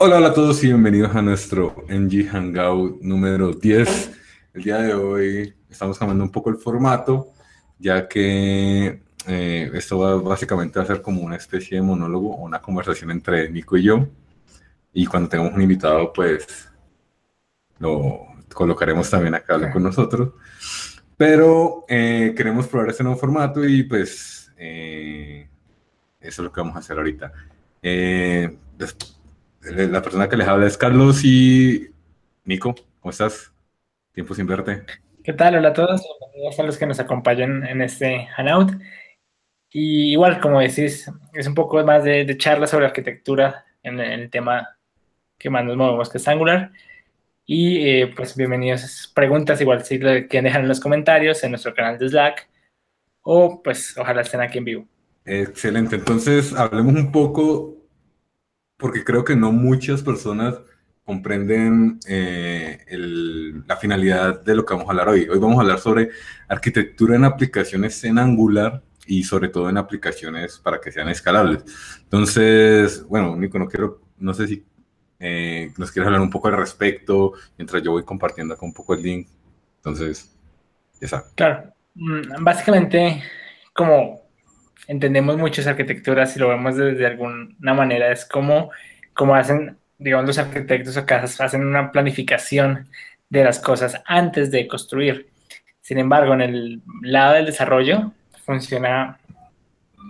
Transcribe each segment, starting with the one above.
Hola, hola a todos y bienvenidos a nuestro NG Hangout número 10. El día de hoy estamos cambiando un poco el formato, ya que eh, esto va básicamente a ser como una especie de monólogo o una conversación entre Nico y yo. Y cuando tengamos un invitado, pues lo colocaremos también acá con nosotros. Pero eh, queremos probar este nuevo formato y pues eh, eso es lo que vamos a hacer ahorita. La persona que les habla es Carlos y Nico, ¿cómo estás? Tiempo sin verte. ¿Qué tal? Hola a todos, bienvenidos a los que nos acompañan en este Hangout. Y igual, como decís, es un poco más de, charla sobre arquitectura en, el tema que más nos movemos, que es Angular. Y eh, pues bienvenidos a preguntas, igual si lo quieren dejar en los comentarios en nuestro canal de Slack o pues ojalá estén aquí en vivo. Excelente, entonces hablemos un poco porque creo que no muchas personas comprenden eh, la finalidad de lo que vamos a hablar hoy. Hoy vamos a hablar sobre arquitectura en aplicaciones en Angular y sobre todo en aplicaciones para que sean escalables. Entonces, bueno, Nico, no quiero, no sé si eh, nos quieres hablar un poco al respecto, mientras yo voy compartiendo acá un poco el link. Entonces, ya está. Claro, mm, básicamente, como entendemos muchas arquitecturas y lo vemos desde alguna manera, es como, como hacen, digamos, los arquitectos o casas, hacen una planificación de las cosas antes de construir. Sin embargo, en el lado del desarrollo funciona,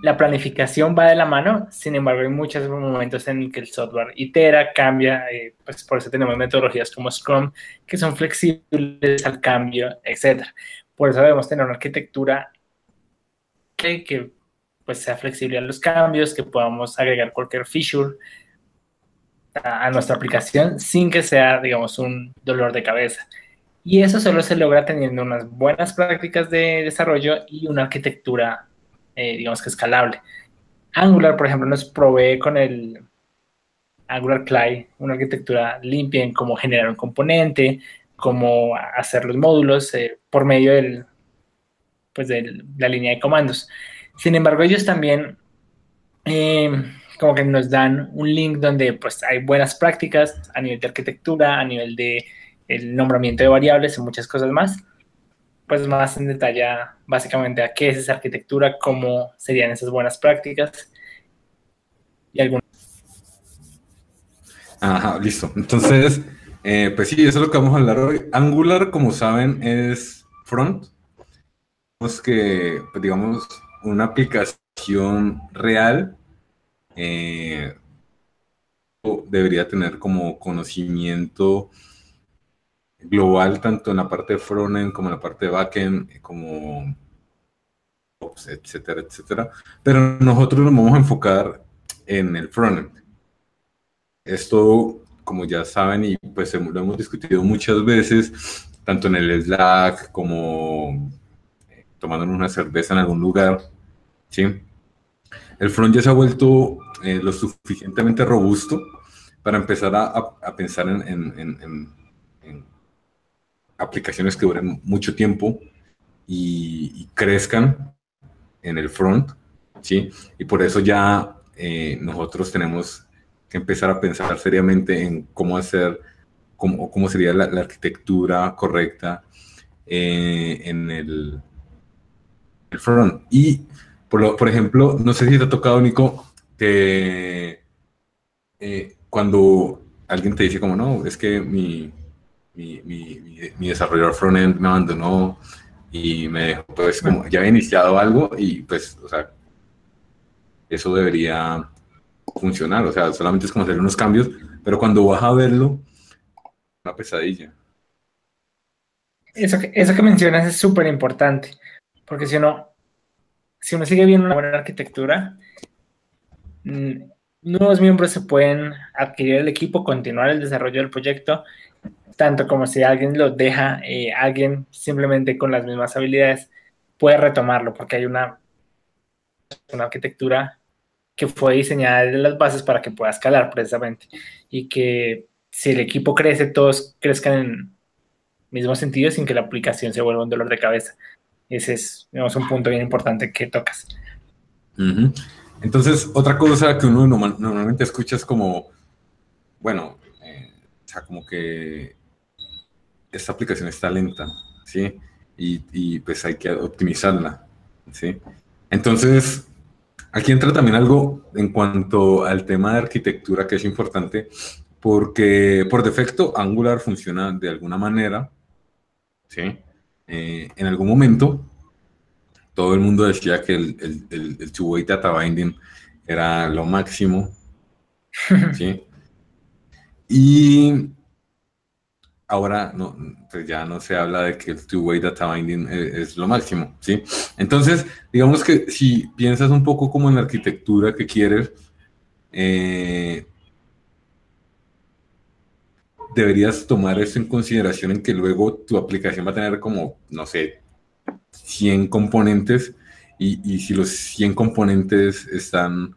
la planificación va de la mano, sin embargo, hay muchos momentos en que el software itera, cambia, eh, pues por eso tenemos metodologías como Scrum, que son flexibles al cambio, etc. Por eso debemos tener una arquitectura que, que pues sea flexible a los cambios, que podamos agregar cualquier feature a, nuestra aplicación sin que sea, digamos, un dolor de cabeza. Y eso solo se logra teniendo unas buenas prácticas de desarrollo y una arquitectura, eh, digamos que escalable. Angular, por ejemplo, nos provee con el Angular Clay una arquitectura limpia en cómo generar un componente, cómo hacer los módulos eh, por medio del, pues de la línea de comandos. Sin embargo, ellos también eh, como que nos dan un link donde pues hay buenas prácticas a nivel de arquitectura, a nivel de el nombramiento de variables y muchas cosas más. Pues más en detalle básicamente a qué es esa arquitectura, cómo serían esas buenas prácticas y algunas. Ajá, listo. Entonces, eh, pues sí, eso es lo que vamos a hablar hoy. Angular, como saben, es front. que, pues, digamos, una aplicación real eh, debería tener como conocimiento global tanto en la parte de frontend como en la parte de backend, como etcétera, etcétera. Pero nosotros nos vamos a enfocar en el frontend. Esto, como ya saben, y pues lo hemos discutido muchas veces, tanto en el Slack como tomando una cerveza en algún lugar, ¿sí? El front ya se ha vuelto eh, lo suficientemente robusto para empezar a, pensar en, aplicaciones que duren mucho tiempo y, crezcan en el front, ¿sí? Y por eso ya eh, nosotros tenemos que empezar a pensar seriamente en cómo hacer, cómo, cómo sería la, arquitectura correcta eh, en el, el front. Y por, ejemplo, no sé si te ha tocado, Nico, que eh, cuando alguien te dice como, no, es que mi, mi, mi, desarrollador frontend me abandonó y me dejó, pues como ya había iniciado algo y pues, o sea, eso debería funcionar, o sea, solamente es como hacer unos cambios, pero cuando vas a verlo, una pesadilla. Eso que, eso que mencionas es súper importante, porque si uno si uno sigue viendo una buena arquitectura, mm, nuevos miembros se pueden adquirir el equipo, continuar el desarrollo del proyecto, tanto como si alguien lo deja, eh, alguien simplemente con las mismas habilidades puede retomarlo, porque hay una, una arquitectura que fue diseñada desde las bases para que pueda escalar precisamente y que si el equipo crece, todos crezcan en mismo sentido sin que la aplicación se vuelva un dolor de cabeza. Ese es un punto bien importante que tocas. Entonces, otra cosa que uno normalmente escucha es como, bueno, eh, o sea, como que esta aplicación está lenta, ¿sí? Y, y, pues hay que optimizarla, ¿sí? Entonces, aquí entra también algo en cuanto al tema de arquitectura que es importante, porque por defecto Angular funciona de alguna manera, ¿sí? Eh, en algún momento, todo el mundo decía que el, el, el, two-way data binding era lo máximo, ¿sí? Y ahora no, pues ya no se habla de que el two-way data binding es, lo máximo, ¿sí? Entonces, digamos que si piensas un poco como en la arquitectura que quieres, eh, deberías tomar eso en consideración en que luego tu aplicación va a tener como, no sé, 100 componentes y, si los 100 componentes están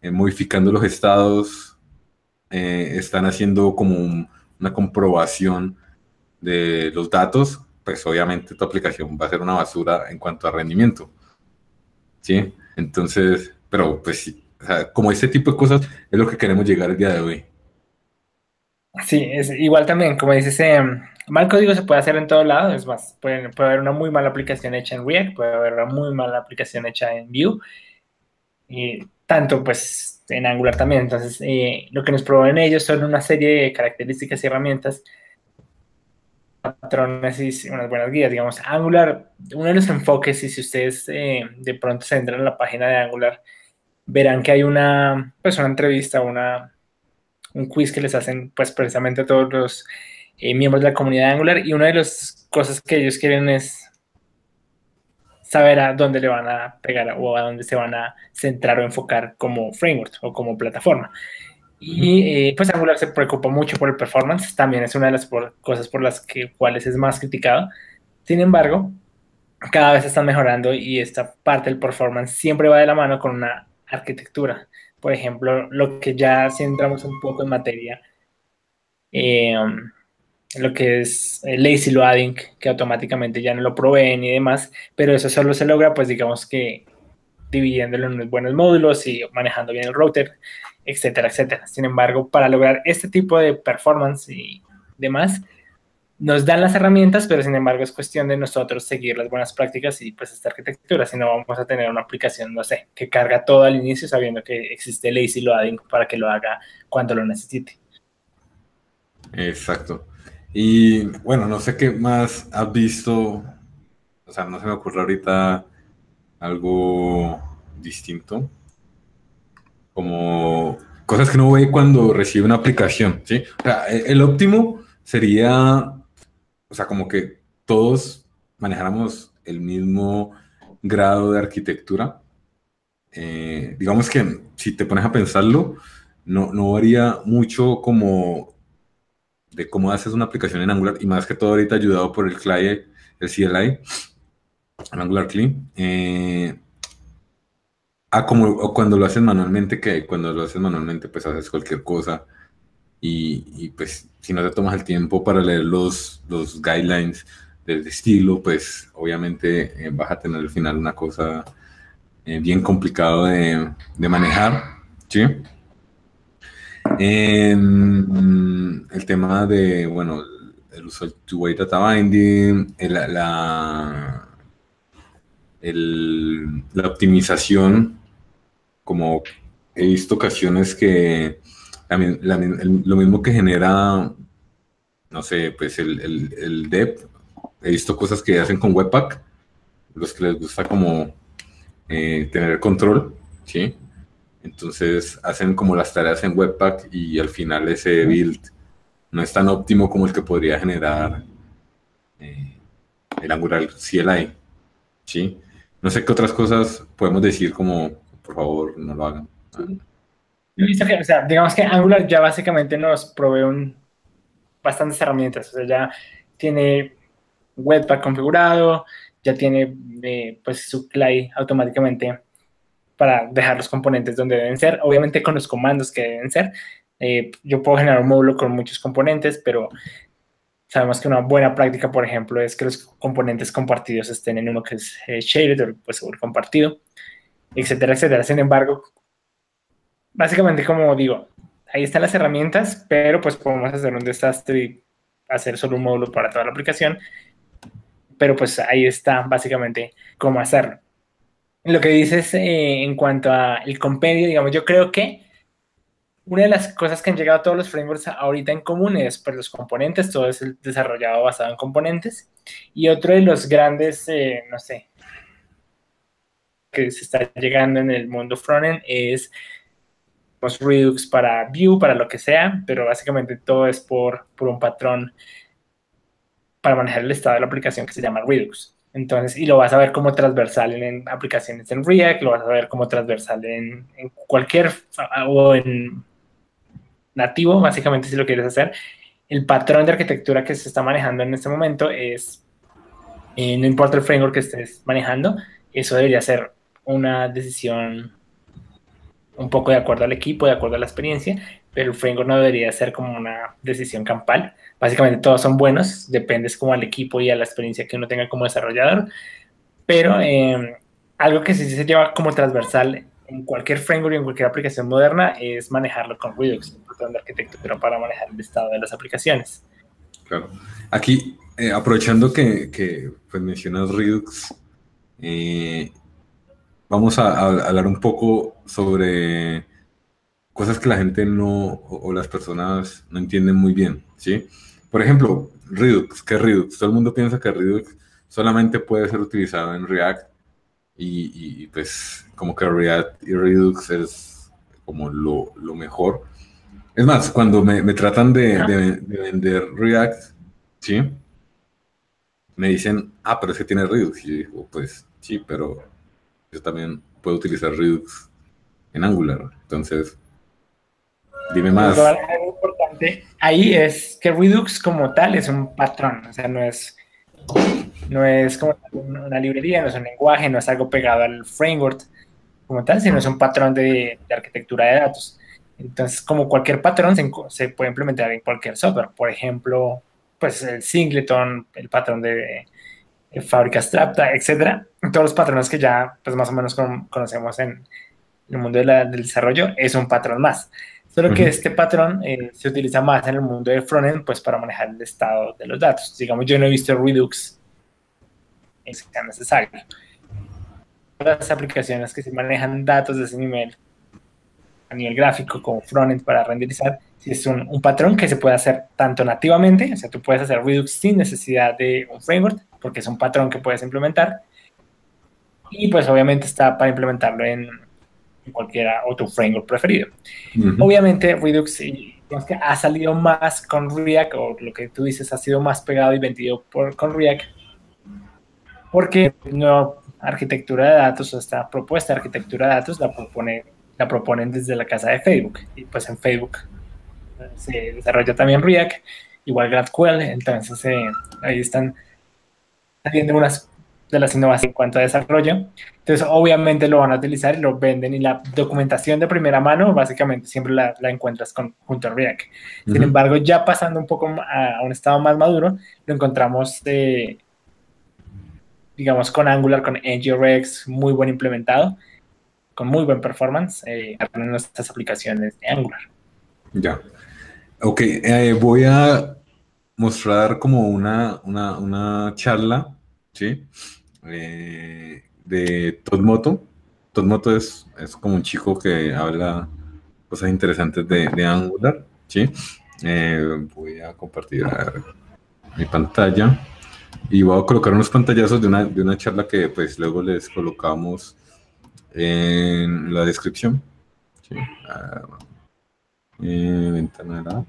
eh, modificando los estados, eh, están haciendo como una comprobación de los datos, pues obviamente tu aplicación va a ser una basura en cuanto a rendimiento. ¿Sí? Entonces, pero pues como ese tipo de cosas es lo que queremos llegar el día de hoy. Sí, es igual también, como dices, eh, mal código se puede hacer en todo lado, es más, puede, puede, haber una muy mala aplicación hecha en React, puede haber una muy mala aplicación hecha en Vue, y tanto pues en Angular también. Entonces, eh, lo que nos proveen ellos son una serie de características y herramientas, patrones y unas buenas guías. Digamos, Angular, uno de los enfoques, y si ustedes eh, de pronto se entran en la página de Angular, verán que hay una, pues una entrevista, una un quiz que les hacen pues precisamente a todos los eh, miembros de la comunidad Angular y una de las cosas que ellos quieren es saber a dónde le van a pegar o a dónde se van a centrar o enfocar como framework o como plataforma. Y eh, pues Angular se preocupa mucho por el performance, también es una de las cosas por las que, cuales es más criticado. Sin embargo, cada vez están mejorando y esta parte del performance siempre va de la mano con una arquitectura por ejemplo, lo que ya si entramos un poco en materia, eh, lo que es el lazy loading, que automáticamente ya no lo proveen y demás, pero eso solo se logra, pues digamos que dividiéndolo en unos buenos módulos y manejando bien el router, etcétera, etcétera. Sin embargo, para lograr este tipo de performance y demás, nos dan las herramientas, pero sin embargo es cuestión de nosotros seguir las buenas prácticas y pues esta arquitectura, si no vamos a tener una aplicación, no sé, que carga todo al inicio sabiendo que existe lazy loading para que lo haga cuando lo necesite. Exacto. Y bueno, no sé qué más has visto, o sea, no se me ocurre ahorita algo distinto, como cosas que no ve cuando recibe una aplicación, ¿sí? O sea, el óptimo sería o sea, como que todos manejáramos el mismo grado de arquitectura. Eh, digamos que si te pones a pensarlo, no, no varía mucho como de cómo haces una aplicación en Angular y más que todo ahorita ayudado por el client, el CLI, el Angular Clean, eh, a como o cuando lo haces manualmente, que cuando lo haces manualmente pues haces cualquier cosa y, pues si no te tomas el tiempo para leer los, los guidelines del estilo, pues obviamente eh, vas a tener al final una cosa eh, bien complicado de, de, manejar, ¿sí? el tema de, bueno, el uso del two-way data binding, la, la optimización, como he visto ocasiones que lo mismo que genera, no sé, pues el, el, el dev, he visto cosas que hacen con Webpack, los que les gusta como eh, tener control, ¿sí? Entonces hacen como las tareas en Webpack y al final ese build no es tan óptimo como el que podría generar eh, el Angular CLI, ¿sí? No sé qué otras cosas podemos decir como, por favor, no lo hagan o sea, digamos que Angular ya básicamente nos provee un, bastantes herramientas. O sea, ya tiene Webpack configurado, ya tiene eh, pues su CLI automáticamente para dejar los componentes donde deben ser, obviamente con los comandos que deben ser. Eh, yo puedo generar un módulo con muchos componentes, pero sabemos que una buena práctica, por ejemplo, es que los componentes compartidos estén en uno que es eh, shared o pues, compartido, etcétera, etcétera. Sin embargo, básicamente, como digo, ahí están las herramientas, pero pues podemos hacer un desastre y hacer solo un módulo para toda la aplicación. Pero pues ahí está básicamente cómo hacerlo. Lo que dices eh, en cuanto al compendio, digamos, yo creo que una de las cosas que han llegado a todos los frameworks ahorita en común es pues, los componentes, todo es desarrollado basado en componentes. Y otro de los grandes, eh, no sé, que se está llegando en el mundo frontend es los Redux para Vue, para lo que sea, pero básicamente todo es por, por un patrón para manejar el estado de la aplicación que se llama Redux. Entonces, y lo vas a ver como transversal en, aplicaciones en React, lo vas a ver como transversal en, en, cualquier o en nativo, básicamente si lo quieres hacer. El patrón de arquitectura que se está manejando en este momento es, eh, no importa el framework que estés manejando, eso debería ser una decisión un poco de acuerdo al equipo, de acuerdo a la experiencia, pero el framework no debería ser como una decisión campal. Básicamente todos son buenos, dependes como al equipo y a la experiencia que uno tenga como desarrollador, pero eh, algo que sí se lleva como transversal en cualquier framework y en cualquier aplicación moderna es manejarlo con Redux, un patrón de para manejar el estado de las aplicaciones. Claro. Aquí, eh, aprovechando que, que pues, mencionas Redux, eh, vamos a, hablar un poco sobre cosas que la gente no, o, las personas no entienden muy bien, ¿sí? Por ejemplo, Redux, ¿qué Redux? Todo el mundo piensa que Redux solamente puede ser utilizado en React y, pues como que React y Redux es como lo, mejor. Es más, cuando me, tratan de, de, vender React, ¿sí? Me dicen, ah, pero es que tiene Redux. Y yo digo, pues sí, pero yo también puedo utilizar Redux en Angular. Entonces, dime más. Algo importante ahí es que Redux como tal es un patrón, o sea, no es, no es como una librería, no es un lenguaje, no es algo pegado al framework como tal, sino es un patrón de, arquitectura de datos. Entonces, como cualquier patrón, se, puede implementar en cualquier software. Por ejemplo, pues el singleton, el patrón de, fábrica abstracta, etcétera. Todos los patrones que ya pues más o menos conocemos en el mundo del desarrollo es un patrón más. Solo que este patrón eh, se utiliza más en el mundo del frontend pues para manejar el estado de los datos. Digamos, yo no he visto Redux en sea necesario. Las aplicaciones que se manejan datos de ese nivel a nivel gráfico como frontend para renderizar, si es un, un, patrón que se puede hacer tanto nativamente, o sea, tú puedes hacer Redux sin necesidad de un framework, porque es un patrón que puedes implementar. Y pues obviamente está para implementarlo en, en cualquier otro framework preferido. Obviamente Redux que ha salido más con React, o lo que tú dices ha sido más pegado y vendido por, con React, porque no arquitectura de datos o esta propuesta de arquitectura de datos la, propone, la proponen desde la casa de Facebook. Y pues en Facebook eh, se desarrolla también React, igual GraphQL, entonces eh, ahí están viendo unas de las innovaciones en cuanto a desarrollo. Entonces, obviamente lo van a utilizar y lo venden y la documentación de primera mano, básicamente siempre la, la encuentras con, junto a React. Sin embargo, ya pasando un poco a, un estado más maduro, lo encontramos, digamos, con Angular, con NGRX, muy buen implementado, con muy buen performance eh, en nuestras aplicaciones de Angular. Ya. Ok, eh, voy a mostrar como una, una, una charla, ¿sí? Eh, de Todd Moto. Todd Moto es, es, como un chico que habla cosas interesantes de, de Angular, ¿sí? Eh, voy a compartir mi pantalla y voy a colocar unos pantallazos de una, de una charla que pues luego les colocamos en la descripción. ¿sí? Ah, eh, ventana de la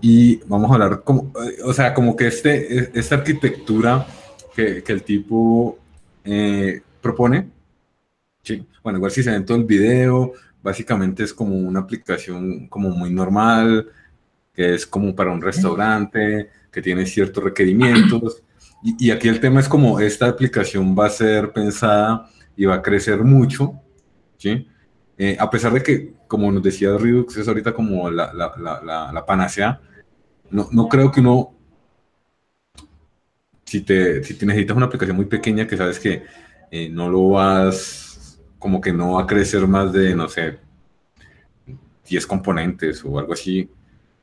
y vamos a hablar como, o sea, como que este, esta arquitectura que, que el tipo eh, propone, ¿sí? bueno, igual si se ve en todo el video, básicamente es como una aplicación como muy normal, que es como para un restaurante, que tiene ciertos requerimientos. Y, y, aquí el tema es como esta aplicación va a ser pensada y va a crecer mucho, ¿sí? Eh, a pesar de que, como nos decía Redux, es ahorita como la, la, la, la panacea, no, no, creo que uno, si te, si necesitas una aplicación muy pequeña que sabes que eh, no lo vas, como que no va a crecer más de, no sé, 10 componentes o algo así,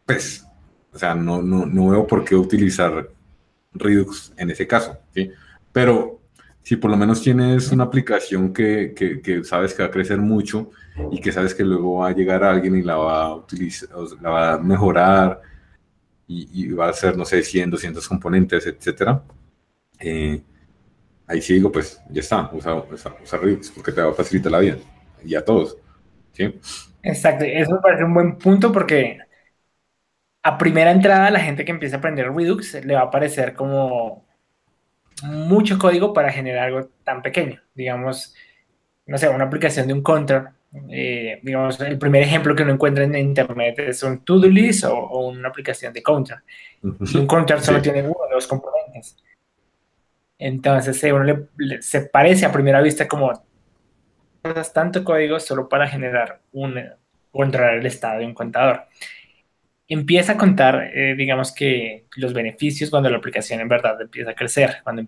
pues, o sea, no, no, no veo por qué utilizar Redux en ese caso, ¿sí? Pero si por lo menos tienes una aplicación que, que, sabes que va a crecer mucho y que sabes que luego va a llegar alguien y la va a la va a mejorar y, va a hacer, no sé, 100, 200 componentes, etcétera, eh, ahí sí digo, pues ya está, usa, usa, usa Redux porque te va a facilitar la vida y a todos, ¿sí? Exacto, eso me parece un buen punto porque a primera entrada la gente que empieza a aprender Redux le va a parecer como mucho código para generar algo tan pequeño. Digamos, no sé, una aplicación de un counter. Eh, digamos, el primer ejemplo que uno encuentra en internet es un to-do list o, una aplicación de counter. Y un counter solo tiene uno o dos componentes. Entonces, uno le, se parece a primera vista como tanto código solo para generar un, controlar el estado de un contador empieza a contar, eh, digamos que los beneficios cuando la aplicación en verdad empieza a crecer, cuando,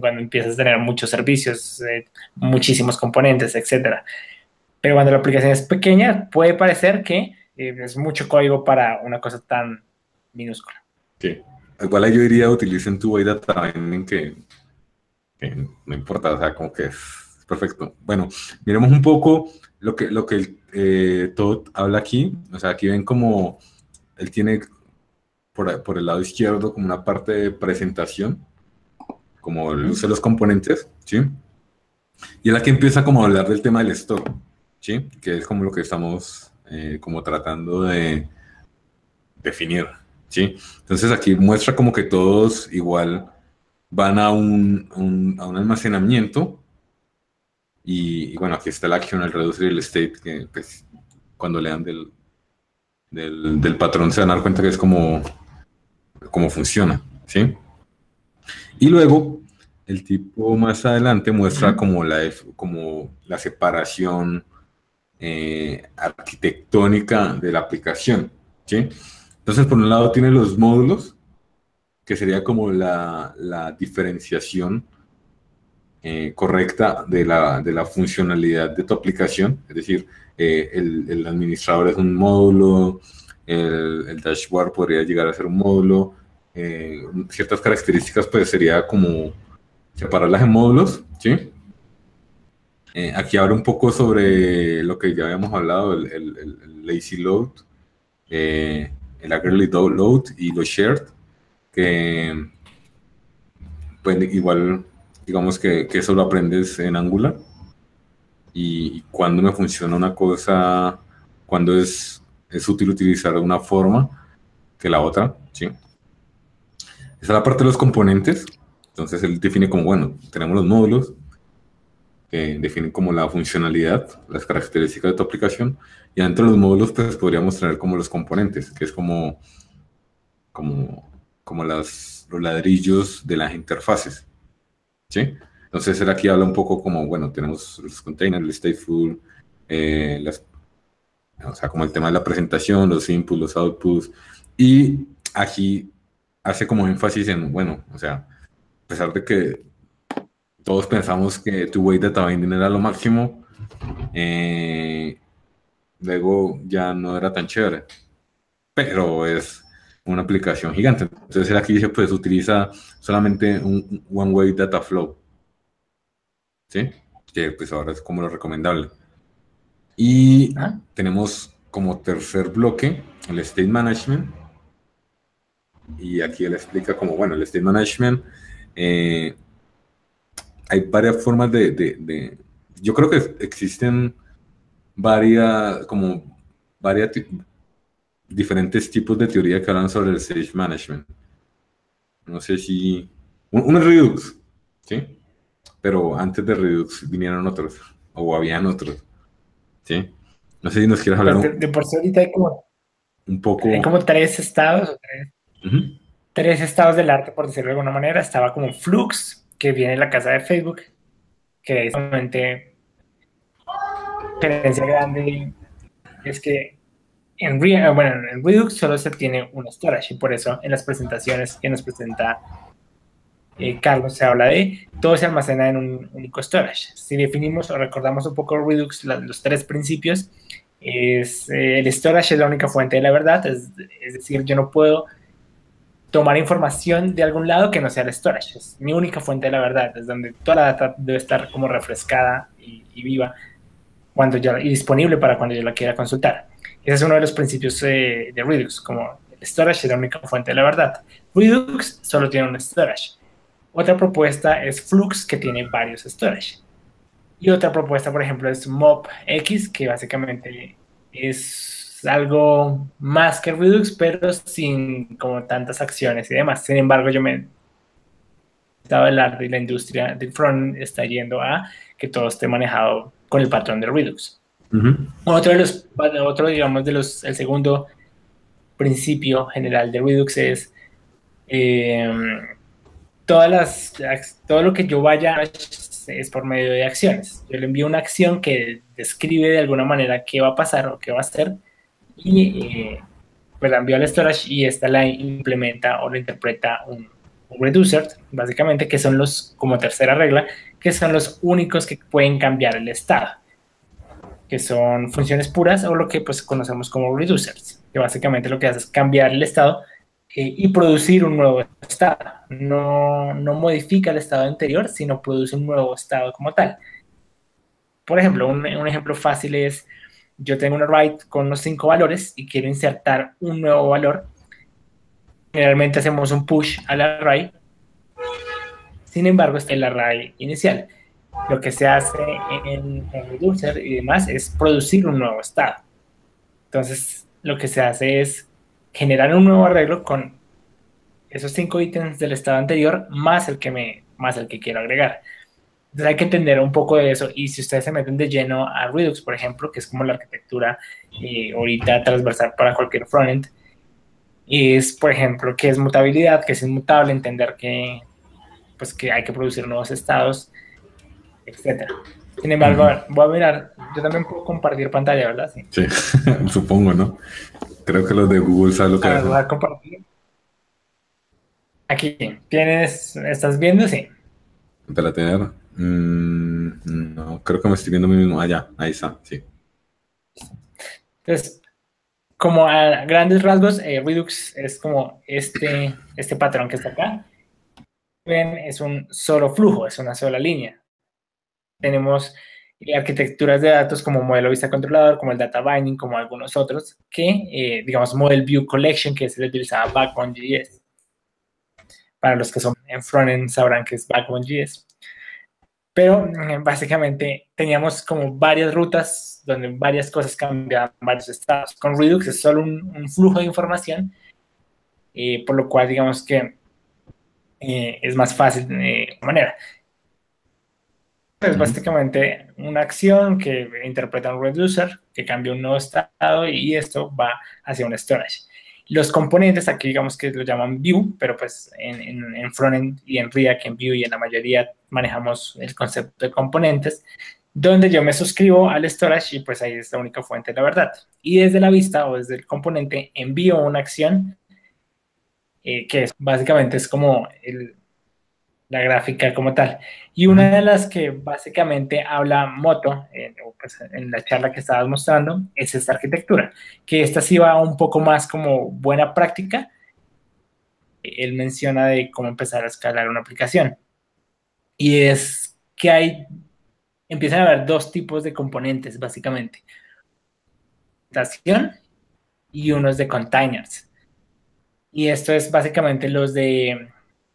cuando empiezas a tener muchos servicios, eh, muchísimos componentes, etc. Pero cuando la aplicación es pequeña, puede parecer que eh, es mucho código para una cosa tan minúscula. Sí. Igual yo diría utilicen tu data que, que no importa, o sea, como que es perfecto. Bueno, miremos un poco lo que, lo que eh, Todd habla aquí, o sea, aquí ven como él tiene por, por, el lado izquierdo como una parte de presentación, como de los componentes, ¿sí? Y él aquí empieza como a hablar del tema del stock, ¿sí? Que es como lo que estamos eh, como tratando de definir, ¿sí? Entonces aquí muestra como que todos igual van a un, a un almacenamiento y, bueno, aquí está la acción al reducir el state, que pues, cuando lean del, del, del, patrón se van a dar cuenta que es como, como funciona, ¿sí? Y luego, el tipo más adelante muestra como la, como la separación eh, arquitectónica de la aplicación, ¿sí? Entonces, por un lado tiene los módulos, que sería como la, diferenciación eh, correcta de la, funcionalidad de tu aplicación. Es decir, eh, el, administrador es un módulo, el, dashboard podría llegar a ser un módulo. Eh, ciertas características, pues sería como separarlas en módulos, ¿sí? aquí habla un poco sobre lo que ya habíamos hablado, el, el lazy load, el agree load y los shared, que pueden igual digamos que, que, eso lo aprendes en Angular. Y, cuando me funciona una cosa, cuando es, es útil utilizar una forma que la otra, ¿sí? Esa es la parte de los componentes. Entonces él define como, bueno, tenemos los módulos que definen como la funcionalidad, las características de tu aplicación. Y dentro de los módulos, pues podríamos tener como los componentes, que es como, como, como las, los ladrillos de las interfaces. ¿sí? Entonces él aquí habla un poco como, bueno, tenemos los containers, el stateful, eh, las, o sea, como el tema de la presentación, los inputs, los outputs, y aquí hace como énfasis en, bueno, o sea, a pesar de que todos pensamos que tu way data binding era lo máximo, eh, luego ya no era tan chévere, pero es una aplicación gigante. Entonces aquí dice, pues utiliza solamente un one-way data flow. ¿Sí? Que pues ahora es como lo recomendable. Y ah. tenemos como tercer bloque el state management. Y aquí él explica como, bueno, el state management, eh, hay varias formas de, de, yo creo que existen varias, como varias, diferentes tipos de teoría que hablan sobre el stage management. No sé si... Uno es Redux, ¿sí? Pero antes de Redux vinieron otros, o habían otros, ¿sí? No sé si nos quieres hablar... De, por sí ahorita hay como... Un poco... Hay como tres estados, tres, estados del arte, por decirlo de alguna manera. Estaba como Flux, que viene de la casa de Facebook, que es diferencia grande es que en, eh, bueno, en Redux solo se tiene un storage y por eso en las presentaciones que nos presenta eh, Carlos se habla de todo se almacena en un único storage. Si definimos o recordamos un poco Redux, los tres principios, es eh, el storage es la única fuente de la verdad, es, decir, yo no puedo tomar información de algún lado que no sea el storage, es mi única fuente de la verdad, es donde toda la data debe estar como refrescada y, viva cuando yo, y disponible para cuando yo la quiera consultar. Ese es uno de los principios eh, de Redux, como el storage es la única fuente de la verdad. Redux solo tiene un storage. Otra propuesta es Flux, que tiene varios storage. Y otra propuesta, por ejemplo, es MobX, que básicamente es algo más que Redux, pero sin como tantas acciones y demás. Sin embargo, yo me estaba hablar de la industria del front está yendo a que todo esté manejado con el patrón de Redux. Otro de los, otro digamos de los, el segundo principio general de Redux es eh, todas las, todo lo que yo vaya es por medio de acciones. Yo le envío una acción que describe de alguna manera qué va a pasar o qué va a hacer y eh, pues la envío al storage y esta la implementa o la interpreta un, reducer, básicamente, que son los, como tercera regla, que son los únicos que pueden cambiar el estado, que son funciones puras o lo que pues conocemos como reducers, que básicamente lo que hace es cambiar el estado eh, y producir un nuevo estado. No, no modifica el estado anterior, sino produce un nuevo estado como tal. Por ejemplo, un, ejemplo fácil es, yo tengo un array con unos cinco valores y quiero insertar un nuevo valor. Generalmente hacemos un push al array. Sin embargo, está el array inicial. Lo que se hace en, en Reducer y demás es producir un nuevo estado. Entonces, lo que se hace es generar un nuevo arreglo con esos cinco ítems del estado anterior más el que me más el que quiero agregar. Entonces hay que entender un poco de eso y si ustedes se meten de lleno a Redux, por ejemplo, que es como la arquitectura eh, ahorita transversal para cualquier frontend, es, por ejemplo, que es mutabilidad, que es inmutable, entender que, pues, que hay que producir nuevos estados, etcétera. Sin embargo, voy a mirar, yo también puedo compartir pantalla, ¿verdad? Sí, sí supongo, ¿no? Creo que los de Google saben lo que hacen. a compartir. Aquí, ¿tienes, estás viendo? Sí. ¿Te la tener? Mm, no, creo que me estoy viendo a mí mismo. Ah, ya, ahí está, sí. Entonces, como a grandes rasgos, eh, Redux es como este, este patrón que está acá. Ven, es un solo flujo, es una sola línea. Tenemos arquitecturas de datos como modelo vista controlador, como el data binding, como algunos otros, que, eh, digamos, model view collection, que se utilizaba Backbone.js. Para los que son en frontend sabrán que es Backbone.js. Pero mm, básicamente teníamos como varias rutas donde varias cosas cambiaban, varios estados. Con Redux es solo un, flujo de información, eh, por lo cual digamos que eh, es más fácil de manera. Es básicamente una acción que interpreta un reducer, que cambia un nuevo estado y esto va hacia un storage. Los componentes, aquí digamos que lo llaman view, pero pues en, en, en frontend y en React, en view y en la mayoría manejamos el concepto de componentes, donde yo me suscribo al storage y pues ahí es la única fuente de la verdad. Y desde la vista o desde el componente envío una acción eh, que es, básicamente es como el, la gráfica como tal. Y una de las que básicamente habla Moto, pues, en la charla que estabas mostrando, es esta arquitectura, que esta sí va un poco más como buena práctica. Él menciona de cómo empezar a escalar una aplicación. Y es que hay, empiezan a haber dos tipos de componentes, básicamente. Y unos de containers. Y esto es básicamente los de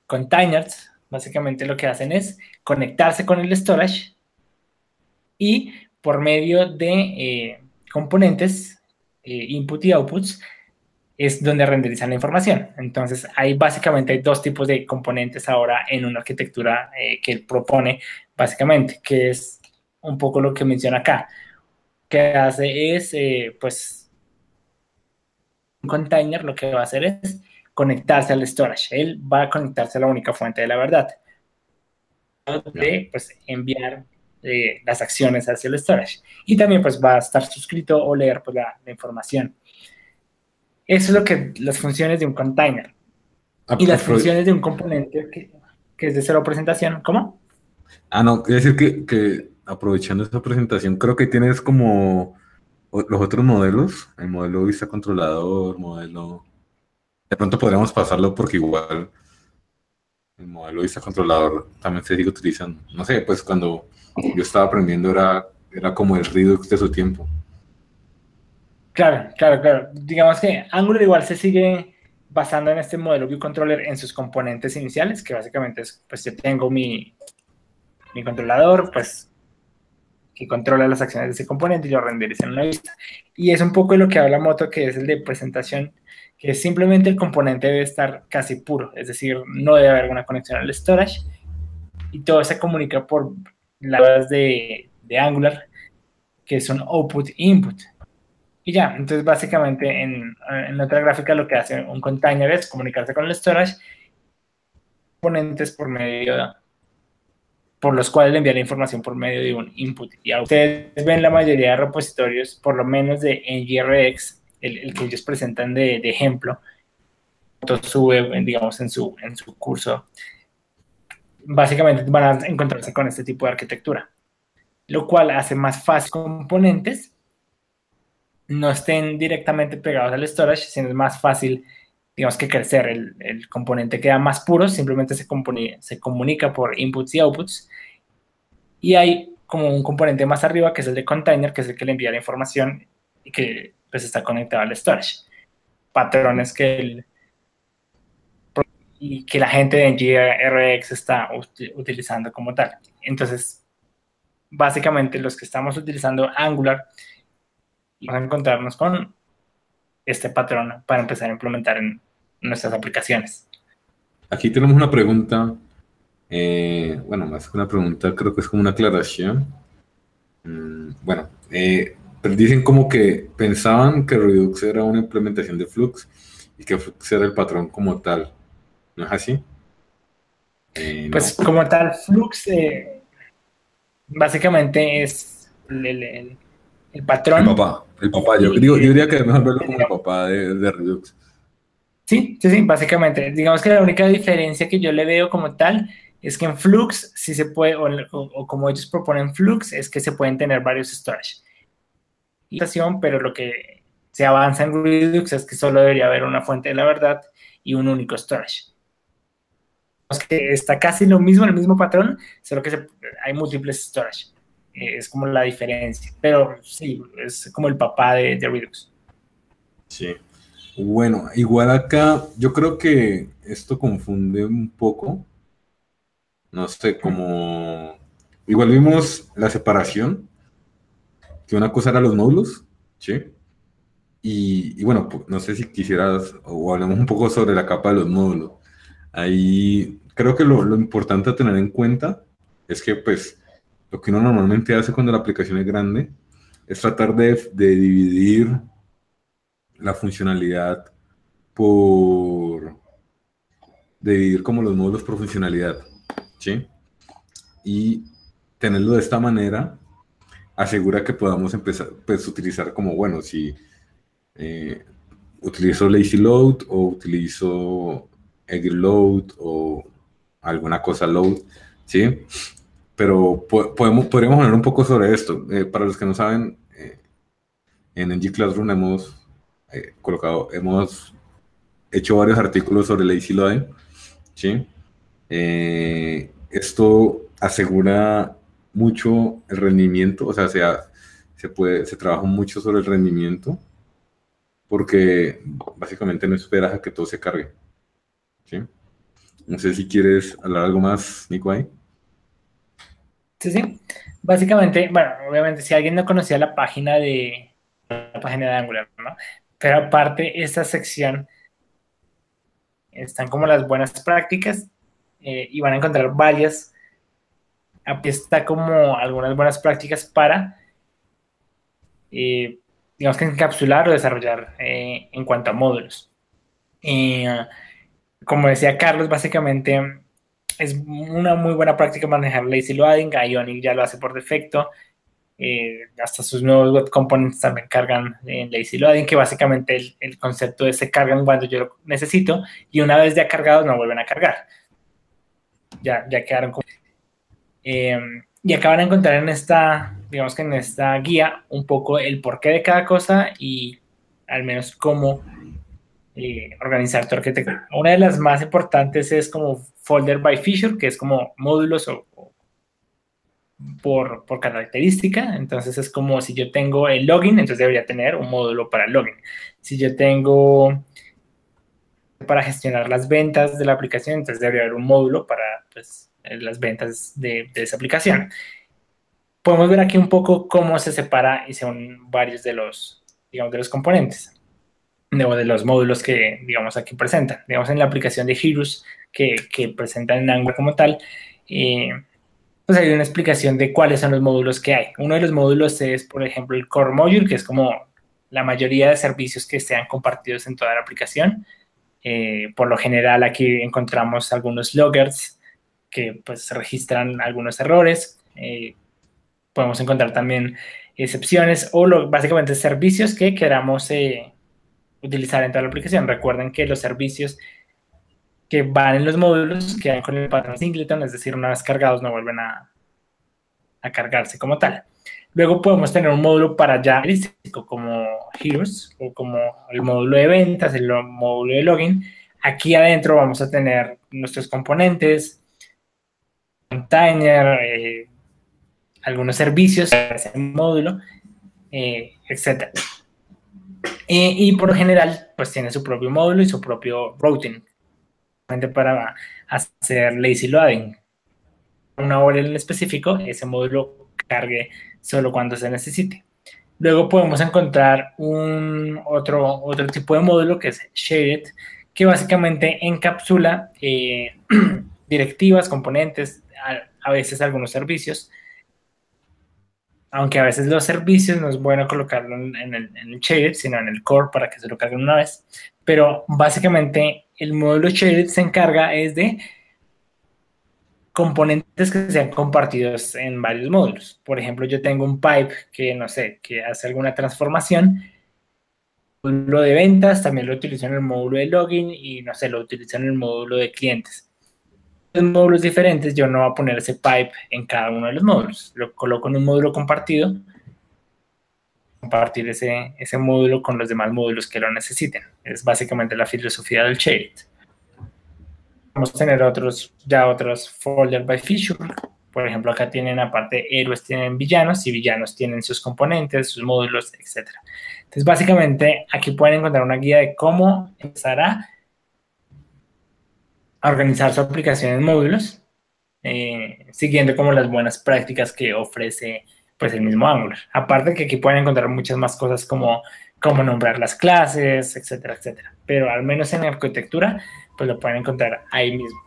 containers, Básicamente lo que hacen es conectarse con el storage y por medio de eh, componentes, eh, input y outputs, es donde renderizan la información. Entonces, hay básicamente dos tipos de componentes ahora en una arquitectura eh, que él propone, básicamente, que es un poco lo que menciona acá. que hace es, pues, un container lo que va a hacer es conectarse al storage. Él va a conectarse a la única fuente de la verdad. De pues, enviar eh, las acciones hacia el storage. Y también pues va a estar suscrito o leer pues, la, información. Eso es lo que las funciones de un container. Ah, y las funciones de un componente que, es de cero presentación. ¿Cómo? Ah, no, quiero decir que, que aprovechando esta presentación, creo que tienes como los otros modelos, el modelo vista controlador, modelo... De pronto podríamos pasarlo porque igual el modelo vista controlador también se sigue utilizando. No sé, pues cuando yo estaba aprendiendo era, era como el Redux de su tiempo. Claro, claro, claro. Digamos que Angular igual se sigue basando en este modelo View Controller en sus componentes iniciales, que básicamente es, pues yo tengo mi, mi controlador, pues que controla las acciones de ese componente y lo renderiza en una vista. Y es un poco lo que habla Moto, que es el de presentación, que simplemente el componente debe estar casi puro, es decir, no debe haber una conexión al storage y todo se comunica por las de, de Angular, que son output input. Y ya, entonces básicamente en, en otra gráfica lo que hace un container es comunicarse con el storage componentes por medio de por los cuales le envía la información por medio de un input. Y a ustedes ven la mayoría de repositorios, por lo menos de NGRX, el, el que ellos presentan de, de ejemplo, sube, digamos, en su, en su curso, básicamente van a encontrarse con este tipo de arquitectura, lo cual hace más fácil componentes no estén directamente pegados al storage, sino es más fácil, digamos, que crecer. El, el componente queda más puro, simplemente se, se comunica por inputs y outputs. Y hay como un componente más arriba, que es el de container, que es el que le envía la información y que pues está conectado al storage. Patrones que el, y que la gente de NGRX está utilizando como tal. Entonces, básicamente los que estamos utilizando Angular vamos a encontrarnos con este patrón para empezar a implementar en nuestras aplicaciones. Aquí tenemos una pregunta, eh, bueno, más que una pregunta, creo que es como una aclaración. Mm, bueno, eh, dicen como que pensaban que Redux era una implementación de Flux y que Flux era el patrón como tal. ¿No es así? Eh, pues como tal, Flux básicamente es el, el patrón. El papá, el papá. Yo, digo, yo diría que es mejor verlo como el papá de, de Redux. Sí, sí, sí, básicamente. Digamos que la única diferencia que yo le veo como tal es que en Flux sí se puede, o, como ellos proponen Flux, es que se pueden tener varios storage. Pero lo que se avanza en Redux es que solo debería haber una fuente de la verdad y un único storage. Que está casi lo mismo, el mismo patrón, solo que hay múltiples storage es como la diferencia. Pero sí, es como el papá de, de Redux. Sí. Bueno, igual acá, yo creo que esto confunde un poco. No sé, como. Igual vimos la separación, que una cosa era los módulos, ¿sí? Y, y bueno, no sé si quisieras, o hablemos un poco sobre la capa de los módulos. Ahí creo que lo, lo importante a tener en cuenta es que, pues, lo que uno normalmente hace cuando la aplicación es grande es tratar de, dividir la funcionalidad por dividir como los módulos por funcionalidad, ¿sí? Y tenerlo de esta manera asegura que podamos empezar, pues, utilizar como, bueno, si eh, utilizo lazy load o utilizo egg load o alguna cosa load, ¿sí? pero podemos, podríamos hablar un poco sobre esto. Eh, para los que no saben, eh, en NG Classroom hemos eh, colocado, hemos hecho varios artículos sobre lazy loading, ¿sí? esto asegura mucho el rendimiento, o sea, se, se, puede, se trabaja mucho sobre el rendimiento, porque básicamente no esperas a que todo se cargue, ¿sí? No sé si quieres hablar algo más, Nico, ahí. Sí, sí. Básicamente, bueno, obviamente, si alguien no conocía la página de la página de Angular, ¿no? Pero aparte, esta sección están como las buenas prácticas eh, y van a encontrar varias. Está como algunas buenas prácticas para, eh, digamos encapsular o desarrollar eh, en cuanto a módulos. como decía Carlos, básicamente es una muy buena práctica manejar lazy loading. Ionic ya lo hace por defecto. Eh, hasta sus nuevos web components también cargan en lazy loading, que básicamente el, concepto es se cargan cuando yo lo necesito y una vez ya cargados no vuelven a cargar. Ya, ya quedaron como... Eh, y acaban de encontrar en esta, digamos que en esta guía, un poco el porqué de cada cosa y al menos cómo eh, organizar tu arquitectura. Una de las más importantes es como folder by feature, que es como módulos o, por, por, característica. Entonces es como si yo tengo el login, entonces debería tener un módulo para el login. Si yo tengo para gestionar las ventas de la aplicación, entonces debería haber un módulo para pues, las ventas de, esa aplicación. Podemos ver aquí un poco cómo se separa y son varios de los, digamos, de los componentes de, los módulos que, digamos, aquí presentan. Digamos, en la aplicación de Heroes que, que presentan en Angular como tal, eh, pues hay una explicación de cuáles son los módulos que hay. Uno de los módulos es, por ejemplo, el Core Module, que es como la mayoría de servicios que sean compartidos en toda la aplicación. Eh, por lo general, aquí encontramos algunos loggers que pues registran algunos errores. Eh, podemos encontrar también excepciones o básicamente servicios que queramos utilizar en toda la aplicación. Recuerden que los servicios que van en los módulos quedan con el patrón singleton, es decir, una vez cargados no vuelven a, a cargarse como tal. Luego podemos tener un módulo para ya como Heroes o como el módulo de ventas, el módulo de login. Aquí adentro vamos a tener nuestros componentes, container, eh, algunos servicios ese módulo, eh, etc. y por lo general, pues tiene su propio módulo y su propio routing, para hacer lazy loading. Una hora en específico, ese módulo cargue solo cuando se necesite. Luego podemos encontrar un otro, otro tipo de módulo que es Shaded, que básicamente encapsula eh, directivas, componentes, a, veces algunos servicios. Aunque a veces los servicios no es bueno colocarlo en, el, en, sino en el core para que se lo carguen una vez. Pero básicamente el módulo Shaded se encarga es de componentes que sean compartidos en varios módulos. Por ejemplo, yo tengo un pipe que, no sé, que hace alguna transformación. Módulo de ventas también lo utilizo en el módulo de login y, no sé, lo utilizo en el módulo de clientes. Módulos diferentes, yo no voy a poner ese pipe en cada uno de los módulos. Lo coloco en un módulo compartido, compartir ese, ese módulo con los demás módulos que lo necesiten. Es básicamente la filosofía del Shaded. Vamos a tener otros, ya otros folder by feature. Por ejemplo, acá tienen aparte héroes, tienen villanos y villanos tienen sus componentes, sus módulos, etc. Entonces, básicamente, aquí pueden encontrar una guía de cómo empezar a organizar su aplicación en módulos, eh, siguiendo como las buenas prácticas que ofrece pues el mismo Angular. Aparte que aquí pueden encontrar muchas más cosas como cómo nombrar las clases, etcétera, etcétera. Pero al menos en arquitectura, pues lo pueden encontrar ahí mismo.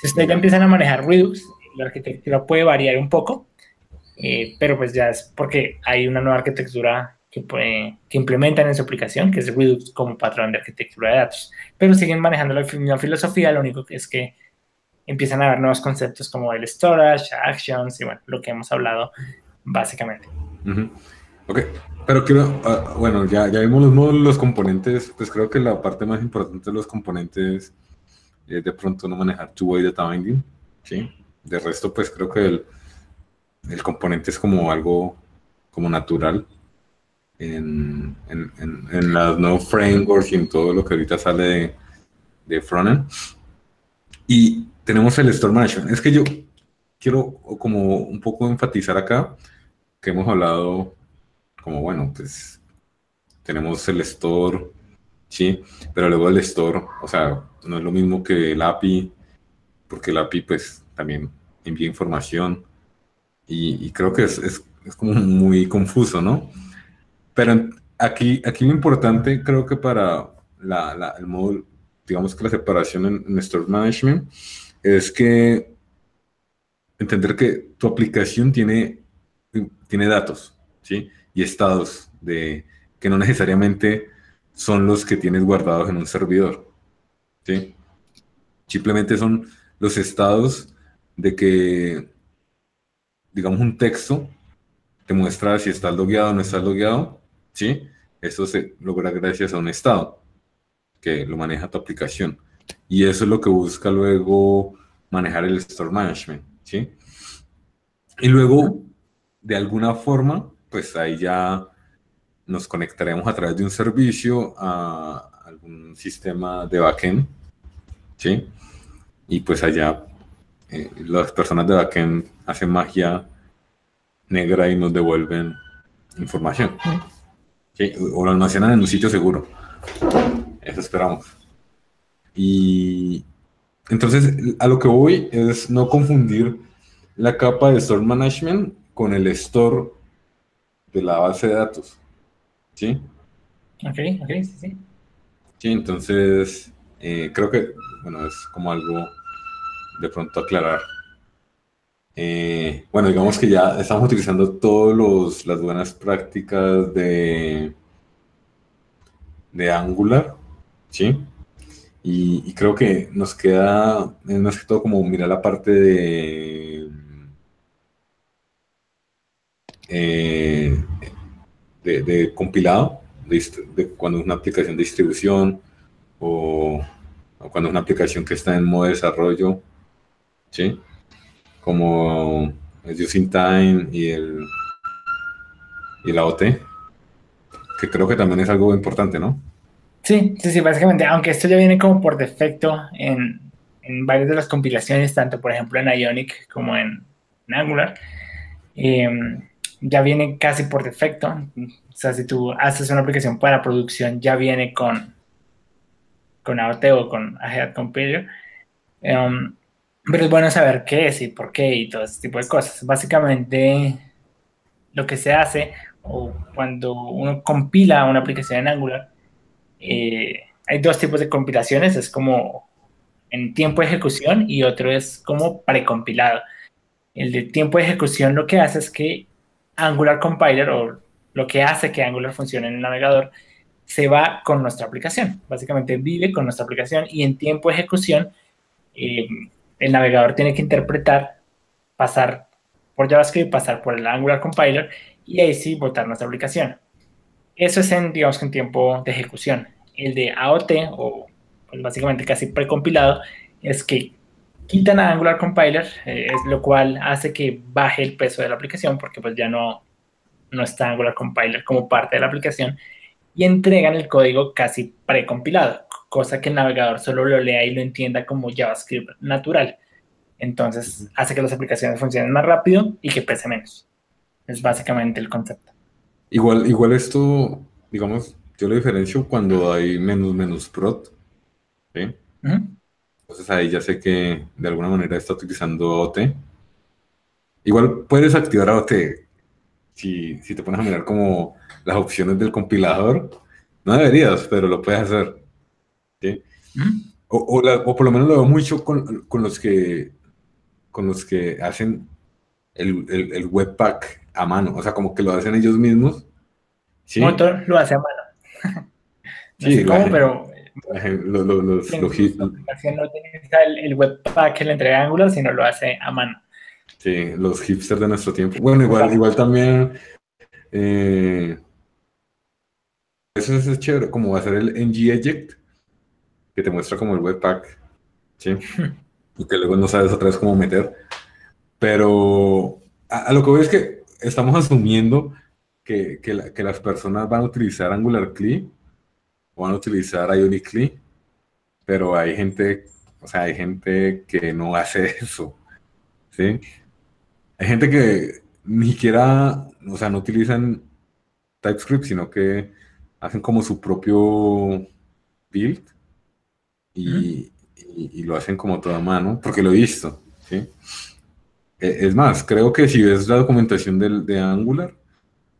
Si ustedes ya empiezan a manejar Redux, la arquitectura puede variar un poco, eh, pero pues ya es porque hay una nueva arquitectura que, que implementan en su aplicación, que es Redux como patrón de arquitectura de datos. Pero siguen manejando la misma filosofía, lo único que es que empiezan a ver nuevos conceptos como el storage, actions y bueno, lo que hemos hablado básicamente. Ok, pero quiero, ah, bueno, ya, ya vimos los módulos, los componentes, pues creo que la parte más importante de los componentes es de pronto no manejar two-way data binding, ¿sí? De resto, pues creo que el, el componente es como algo como natural en, en, en, las nuevos frameworks y en todo lo que ahorita sale de, de frontend. Y tenemos el store management. Es que yo quiero como un poco enfatizar acá que hemos hablado como bueno, pues tenemos el store, sí, pero luego el store, o sea, no es lo mismo que el API, porque el API pues también envía información y, creo que es, es, es, como muy confuso, ¿no? Pero aquí, aquí lo importante creo que para la, el módulo, digamos que la separación en, en Store Management, es que entender que tu aplicación tiene, tiene datos, ¿sí? y estados de, que no necesariamente son los que tienes guardados en un servidor. ¿sí? Simplemente son los estados de que, digamos, un texto te muestra si estás logueado o no estás logueado. ¿Sí? Eso se logra gracias a un estado que lo maneja tu aplicación. Y eso es lo que busca luego manejar el Store Management. ¿sí? Y luego, de alguna forma, pues ahí ya nos conectaremos a través de un servicio a algún sistema de backend, ¿sí? Y pues allá eh, las personas de backend hacen magia negra y nos devuelven información. ¿sí? O lo almacenan en un sitio seguro. Eso esperamos. Y entonces, a lo que voy es no confundir la capa de store management con el store de la base de datos. ¿Sí? Ok, ok, sí, sí. Sí, entonces eh, creo que, bueno, es como algo de pronto aclarar. Eh, bueno, digamos que ya estamos utilizando todas las buenas prácticas de, de Angular, ¿sí? Y, creo que nos queda, más que todo como mirar la parte de, eh, de, compilado, cuando es una aplicación de distribución o, cuando es una aplicación que está en modo de desarrollo, ¿sí? Como el Using Time y el, y la OT, que creo que también es algo importante, ¿no? Sí, sí, sí, básicamente, aunque esto ya viene como por defecto en, en varias de las compilaciones, tanto por ejemplo en Ionic como en, Angular, em, ya viene casi por defecto. O sea, si tú haces una aplicación para producción, ya viene con, con AOT o con Ahead Compiler. Em, pero es bueno saber qué es y por qué y todo ese tipo de cosas. Básicamente, lo que se hace o cuando uno compila una aplicación en Angular, eh, hay dos tipos de compilaciones, es como en tiempo de ejecución y otro es como precompilado. El de tiempo de ejecución lo que hace es que Angular Compiler o lo que hace que Angular funcione en el navegador se va con nuestra aplicación. Básicamente vive con nuestra aplicación y en tiempo de ejecución eh, el navegador tiene que interpretar, pasar por JavaScript, pasar por el Angular Compiler y ahí sí botar nuestra aplicación. Eso es en, digamos, en tiempo de ejecución. El de AOT, o pues, básicamente casi precompilado, es que quitan a Angular Compiler, eh, es lo cual hace que baje el peso de la aplicación porque pues ya no, no está Angular Compiler como parte de la aplicación y entregan el código casi precompilado, cosa que el navegador solo lo lea y lo entienda como JavaScript natural. Entonces hace que las aplicaciones funcionen más rápido y que pese menos. Es básicamente el concepto. Igual, igual esto, digamos, yo lo diferencio cuando hay menos menos prot. ¿sí? Entonces ahí ya sé que de alguna manera está utilizando OT. Igual puedes activar OT si, si te pones a mirar como las opciones del compilador. No deberías, pero lo puedes hacer. ¿Sí? o, o, por lo menos lo veo mucho con, con, los que con los que hacen el, el, el webpack a mano, o sea, como que lo hacen ellos mismos. ¿sí? Motor lo hace a mano. no sí, sé cómo, pero los, los, los, no utiliza el, el webpack le entrega Angular, sino lo hace a mano. Sí, los hipsters de nuestro tiempo. Bueno, igual, igual también. Eh, eso es chévere, como hacer el ng eject, que te muestra como el webpack, ¿sí? y que luego no sabes otra vez cómo meter. Pero a, a lo que voy es que estamos asumiendo que, que, las personas van a utilizar Angular CLI o van a utilizar Ionic CLI, pero hay gente, o sea, hay gente que no hace eso, ¿sí? Hay gente que ni siquiera, o sea, no utilizan TypeScript, sino que hacen como su propio build y, y, lo hacen como toda mano, porque lo he visto, ¿sí? Eh, es más, creo que si ves la documentación de, de Angular,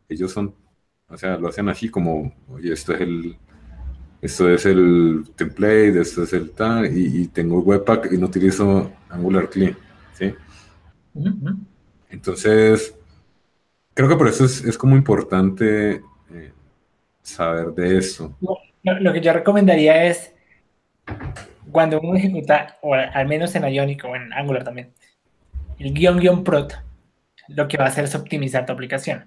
ellos son, o sea, lo hacen así como, oye, esto es el, esto es el template, esto es el tal, y, tengo Webpack y no utilizo Angular ¿sí? Entonces, creo que por eso es, es como importante eh, saber de eso. Lo, lo, que yo recomendaría es, cuando uno ejecuta, o al menos en Ionic o en Angular también, el guion guion prot lo que va a hacer es optimizar tu aplicación.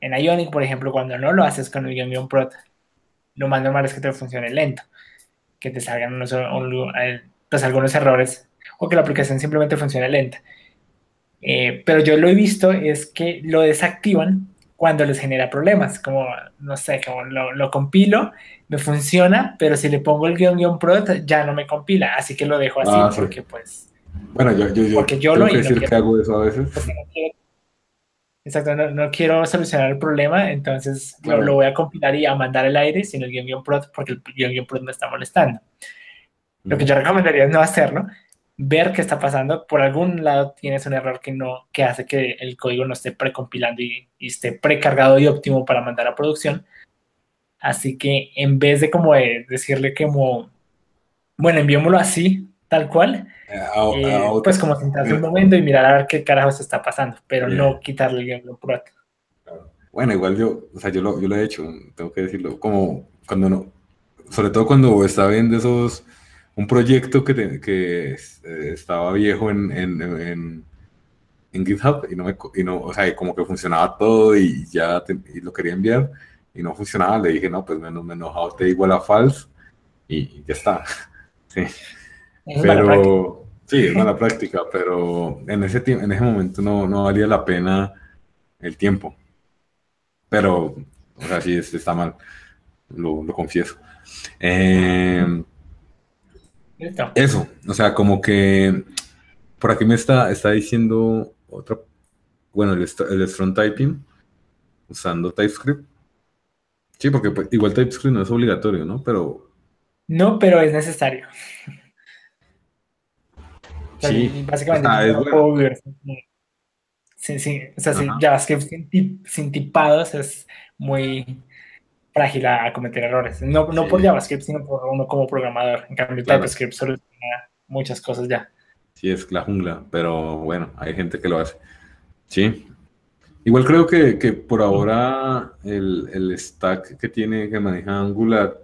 En Ionic, por ejemplo, cuando no lo haces con el guion guion prot, lo más normal es que te funcione lento, que te salgan unos, pues, algunos errores o que la aplicación simplemente funcione lenta. Eh, pero yo lo he visto es que lo desactivan cuando les genera problemas, como, no sé, como lo, compilo, me funciona, pero si le pongo el guion guion pro, ya no me compila, así que lo dejo así ah, porque pues... Bueno, yo, yo, yo, porque yo lo que decir que hago eso a veces. exacto, no, quiero solucionar el problema, entonces lo, voy a compilar y a mandar al aire sin el guion guion pro, porque el guion guion pro me está molestando. Lo que yo recomendaría es no hacerlo, ver qué está pasando. Por algún lado tienes un error que no, que hace que el código no esté precompilando y, y esté precargado y óptimo para mandar a producción. Así que en vez de como decirle que como, bueno, enviémoslo así, tal cual, eh, eh, pues como sentarse un momento y mirar a ver qué carajo se está pasando, pero no quitarle el pronto. Bueno, igual yo, o sea, yo lo, yo lo he hecho, tengo que decirlo, como cuando no, sobre todo cuando estaba viendo esos un proyecto que, que eh, estaba viejo en, en, en, GitHub y no, me, y no, o sea, como que funcionaba todo y ya y lo quería enviar y no funcionaba, le dije, no, pues menos menos te igual a false y, ya está. Sí. pero, sí, es mala práctica, pero en ese, en ese momento no, no valía la pena el tiempo. Pero, o sea, sí, está mal, lo, lo confieso. Eh, eso, o sea, como que por aquí me está, está diciendo otra, bueno, el, el strong typing usando TypeScript. Sí, porque pues, igual TypeScript no es obligatorio, ¿no? Pero... No, pero es necesario. Sí, básicamente Sí, sí, o sea, sí, JavaScript sin tipados es muy frágil a, cometer errores. No, no por JavaScript, sino por uno como programador. En cambio, TypeScript soluciona muchas cosas ya. Sí, es la jungla, pero bueno, hay gente que lo hace. Sí. Igual creo que, que por ahora el, el, stack que tiene, que maneja Angular,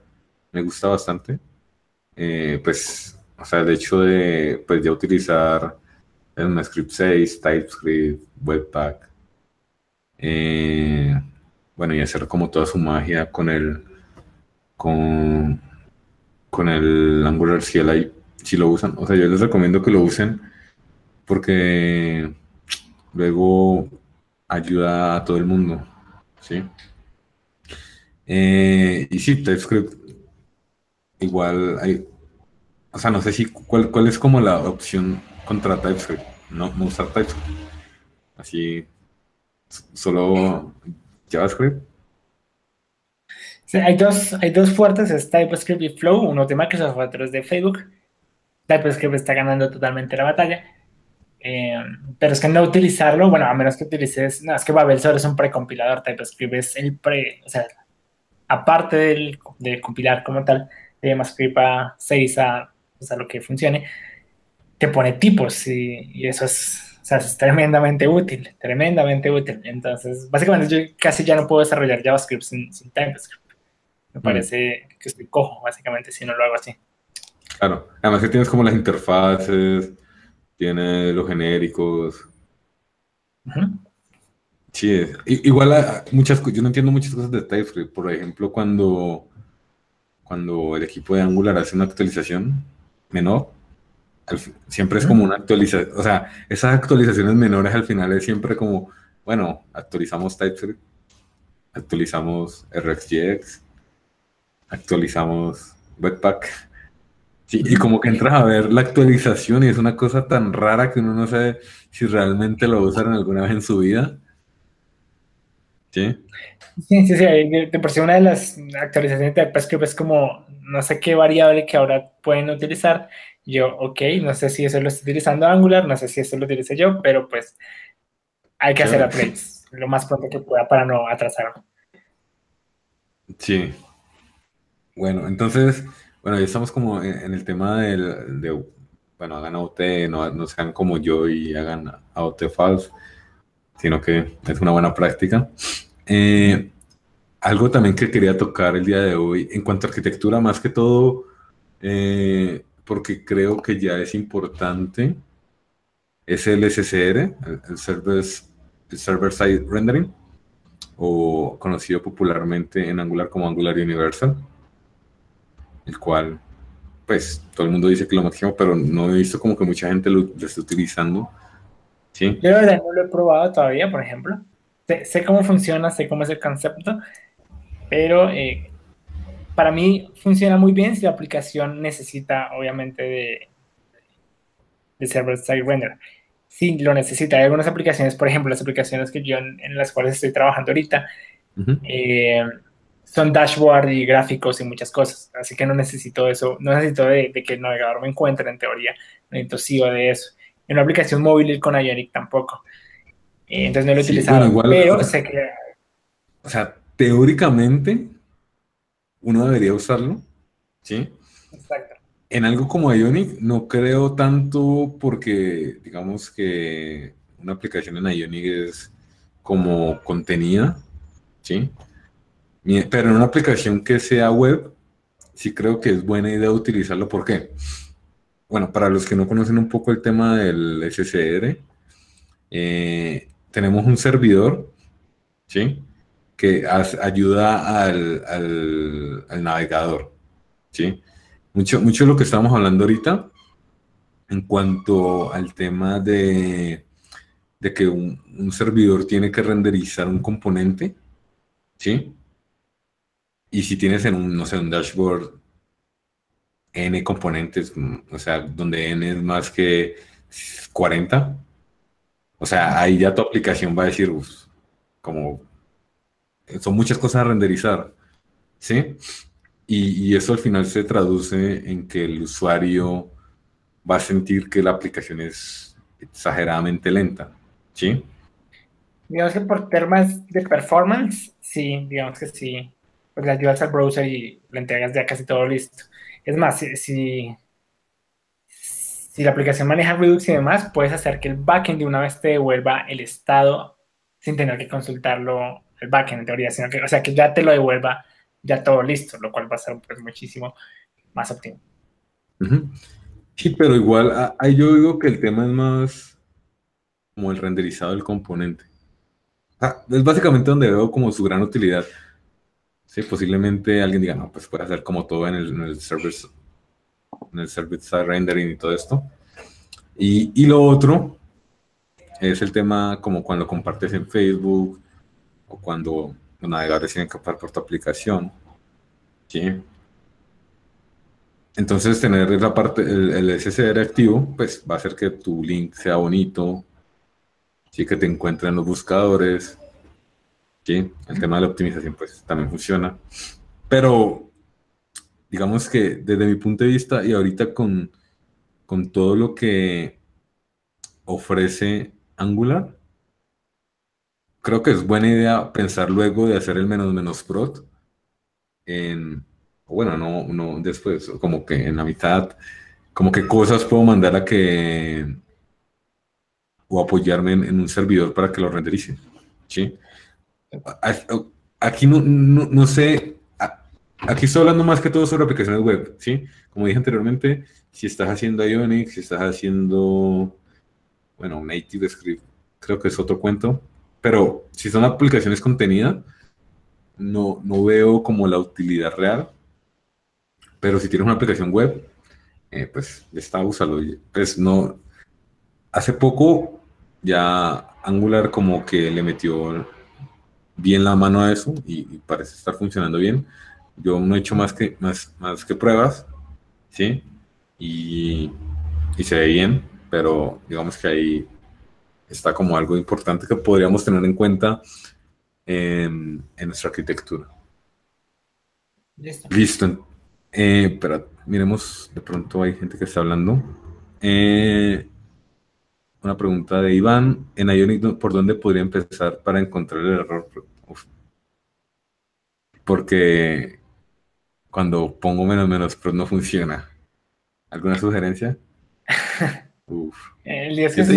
me gusta bastante. Eh, pues, o sea, el hecho de pues, ya utilizar el Script 6, TypeScript, Webpack. Eh, bueno, y hacer como toda su magia con el, con, con el Angular CLI, si lo usan. O sea, yo les recomiendo que lo usen porque luego ayuda a todo el mundo, ¿sí? Eh, y sí, TypeScript, igual hay, o sea, no sé si, cuál, cuál es como la opción contra TypeScript, no, no usar TypeScript. Así, solo JavaScript? hay, dos, hay dos fuertes, es TypeScript y Flow, uno de Microsoft, otro es de Facebook. TypeScript está ganando totalmente la batalla. Eh, pero es que no utilizarlo, bueno, a menos que utilices, no, es que Babel solo es un precompilador, TypeScript es el pre, o sea, aparte del, de compilar como tal, de JavaScript a 6 a, o sea, lo que funcione, te pone tipos y eso es sea, es tremendamente útil, tremendamente útil. Entonces, básicamente yo casi ya no puedo desarrollar JavaScript sin, TypeScript. Me mm. parece que estoy cojo, básicamente, si no lo hago así. Claro, además que tienes como las interfaces, tienes los genéricos. Sí, igual muchas yo no entiendo muchas cosas de TypeScript. Por ejemplo, cuando, cuando el equipo de Angular hace una actualización menor, siempre es como una actualización, o sea, esas actualizaciones menores al final es siempre como, bueno, actualizamos TypeScript, actualizamos RxJX, actualizamos Webpack. Sí, y como que entras a ver la actualización y es una cosa tan rara que uno no sabe si realmente lo usaron alguna vez en su vida. ¿Sí? Sí, sí, sí. De, por sí una de las actualizaciones de TypeScript es como no sé qué variable que ahora pueden utilizar yo, ok, no sé si eso lo estoy utilizando Angular, no sé si eso lo utilice yo, pero pues hay que hacer updates lo más pronto que pueda para no atrasarlo. Sí. Bueno, entonces, bueno, ya estamos como en, el tema del, de, bueno, hagan AOT, no, no sean como yo y hagan AOT false, sino que es una buena práctica. Eh, algo también que quería tocar el día de hoy, en cuanto a arquitectura, más que todo, eh, porque creo que ya es importante, es el SSR, el, server, Server Side Rendering, o conocido popularmente en Angular como Angular Universal, el cual, pues, todo el mundo dice que lo máximo, pero no he visto como que mucha gente lo, esté utilizando. ¿sí? Yo la verdad no lo he probado todavía, por ejemplo. Sé, cómo funciona, sé cómo es el concepto, pero eh, para mí funciona muy bien si la aplicación necesita, obviamente, de, de server-side render. Si lo necesita, hay algunas aplicaciones, por ejemplo, las aplicaciones que yo en, las cuales estoy trabajando ahorita, eh, son dashboard y gráficos y muchas cosas. Así que no necesito eso, no necesito de, que el navegador me encuentre en teoría, no necesito sí o de eso. En una aplicación móvil con Ionic tampoco. Eh, entonces no lo he utilizado, pero sé que... O sea, teóricamente uno debería usarlo, ¿sí? Exacto. En algo como Ionic no creo tanto porque digamos que una aplicación en Ionic es como contenida, ¿sí? Pero en una aplicación que sea web, sí creo que es buena idea utilizarlo. ¿Por qué? Bueno, para los que no conocen un poco el tema del SSR, eh, tenemos un servidor, ¿sí? Que ayuda al, navegador, ¿sí? Mucho, mucho de lo que estamos hablando ahorita en cuanto al tema de, de que un, un servidor tiene que renderizar un componente, ¿sí? Y si tienes en un, no sé, un dashboard n componentes, o sea, donde n es más que 40, o sea, ahí ya tu aplicación va a decir, como, son muchas cosas a renderizar, ¿sí? Y, y, eso al final se traduce en que el usuario va a sentir que la aplicación es exageradamente lenta, ¿sí? Digamos que por temas de performance, sí, digamos que sí, pues le ayudas al browser y le entregas ya casi todo listo. Es más, si, si, la aplicación maneja Redux y demás, puedes hacer que el backend de una vez te devuelva el estado sin tener que consultarlo el backend en teoría, sino que, o sea, que ya te lo devuelva ya todo listo, lo cual va a ser pues, muchísimo más óptimo. Sí, pero igual, ahí yo digo que el tema es más como el renderizado del componente. es básicamente donde veo como su gran utilidad. Sí, posiblemente alguien diga, no, pues puede hacer como todo en el, en el service, en el service side rendering y todo esto. Y, y, lo otro es el tema como cuando compartes en Facebook o cuando los navegadores tienen que por tu aplicación. ¿sí? Entonces tener la parte, el, el, SSR activo, pues va a hacer que tu link sea bonito, ¿sí? que te encuentren en los buscadores, ¿sí? El tema de la optimización pues también funciona. Pero digamos que desde mi punto de vista y ahorita con, con todo lo que ofrece Angular, creo que es buena idea pensar luego de hacer el menos menos prot en, bueno, no, no después, como que en la mitad, como que cosas puedo mandar a que, o apoyarme en, un servidor para que lo renderice, ¿sí? Aquí no, no, sé, aquí estoy hablando más que todo sobre aplicaciones web, ¿sí? Como dije anteriormente, si estás haciendo Ionic, si estás haciendo, bueno, Native Script, creo que es otro cuento, pero si son aplicaciones contenidas, no, no veo como la utilidad real, pero si tienes una aplicación web, eh, pues está, úsalo. Pues no, hace poco ya Angular como que le metió bien la mano a eso y, parece estar funcionando bien. Yo no he hecho más que, más, más que pruebas, ¿sí? Y, y se ve bien, pero digamos que ahí está como algo importante que podríamos tener en cuenta en, en nuestra arquitectura. Listo. Listo. Eh, pero miremos, de pronto hay gente que está hablando. Eh, una pregunta de Iván. En Ionic, ¿por dónde podría empezar para encontrar el error? Porque cuando pongo menos menos, pero no funciona. ¿Alguna sugerencia? El es, es,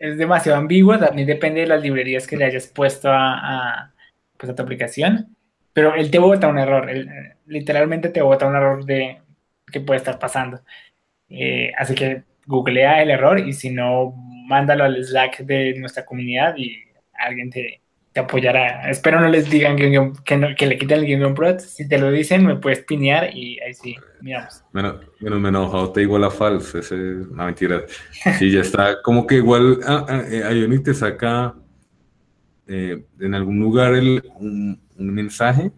demasiado ambiguo, también depende de las librerías que le hayas puesto a, pues, a tu aplicación, pero él te bota un error, literalmente te bota un error de que puede estar pasando. Eh, así que googlea el error y si no, mándalo al Slack de nuestra comunidad y alguien te, te apoyará. Espero no les digan que, que, le quiten el Game Pro. Si te lo dicen, me puedes pinear y ahí sí, miramos. Menos, menos enojado te igual a falso. Ese es una mentira. Sí, ya está. Como que igual eh, te saca eh, en algún lugar el, un, mensaje.